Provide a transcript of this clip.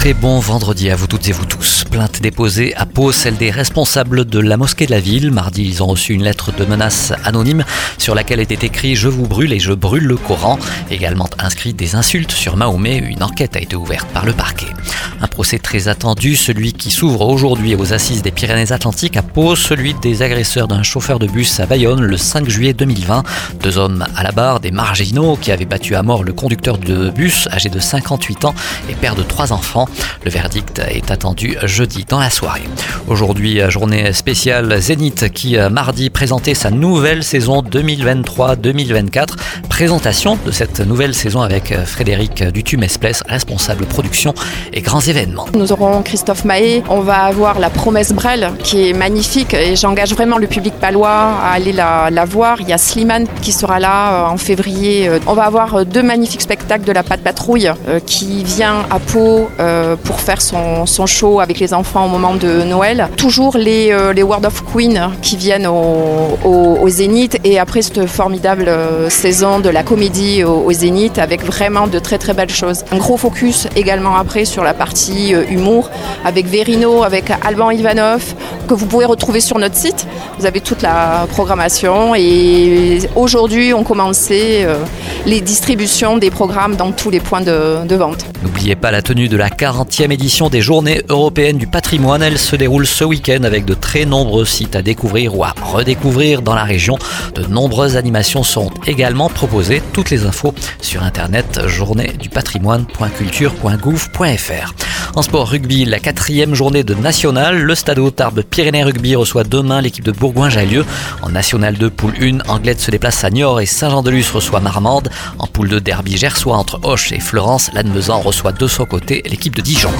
Très bon vendredi à vous toutes et vous tous. Plainte déposée à Pau, celle des responsables de la mosquée de la ville. Mardi, ils ont reçu une lettre de menace anonyme sur laquelle était écrit Je vous brûle et je brûle le Coran. Également inscrit des insultes sur Mahomet. Une enquête a été ouverte par le parquet. Un procès très attendu, celui qui s'ouvre aujourd'hui aux assises des Pyrénées-Atlantiques à Pau, celui des agresseurs d'un chauffeur de bus à Bayonne le 5 juillet 2020. Deux hommes à la barre, des marginaux qui avaient battu à mort le conducteur de bus âgé de 58 ans et père de trois enfants. Le verdict est attendu jeudi dans la soirée. Aujourd'hui, journée spéciale Zénith qui mardi présentait sa nouvelle saison 2023-2024. Présentation de cette nouvelle saison avec Frédéric Dutumesplès, responsable production et grands événements. Nous aurons Christophe Mahé, on va avoir la promesse Brel qui est magnifique et j'engage vraiment le public palois à aller la, voir. Il y a Slimane qui sera là euh, en février. On va avoir deux magnifiques spectacles de la Patte Patrouille euh, qui vient à Pau euh, pour faire son, show avec les enfants au moment de Noël. Toujours les, les World of Queen qui viennent au, au, Zénith et après cette formidable saison de la comédie au, Zénith avec vraiment de très très belles choses. Un gros focus également après sur la partie humour avec Verino, avec Alban Ivanov, que vous pouvez retrouver sur notre site. Vous avez toute la programmation et aujourd'hui on commençait les distributions des programmes dans tous les points de, de vente. N'oubliez pas la tenue de la 40e édition des Journées européennes du patrimoine. Elle se déroule ce week-end avec de très nombreux sites à découvrir ou à redécouvrir dans la région. De nombreuses animations sont également proposées. Toutes les infos sur internet journée-du-patrimoine.culture.gouv.fr. En sport rugby, la quatrième journée de National, le Stade Tarbes Pyrénées Rugby reçoit demain l'équipe de Bourgoin-Jallieu. En National 2, poule 1, Anglette se déplace à Niort et Saint-Jean-de-Luz reçoit Marmande. En poule 2, derby gersois entre Hoche et Florence, Lannemezan reçoit de son côté l'équipe de Dijon.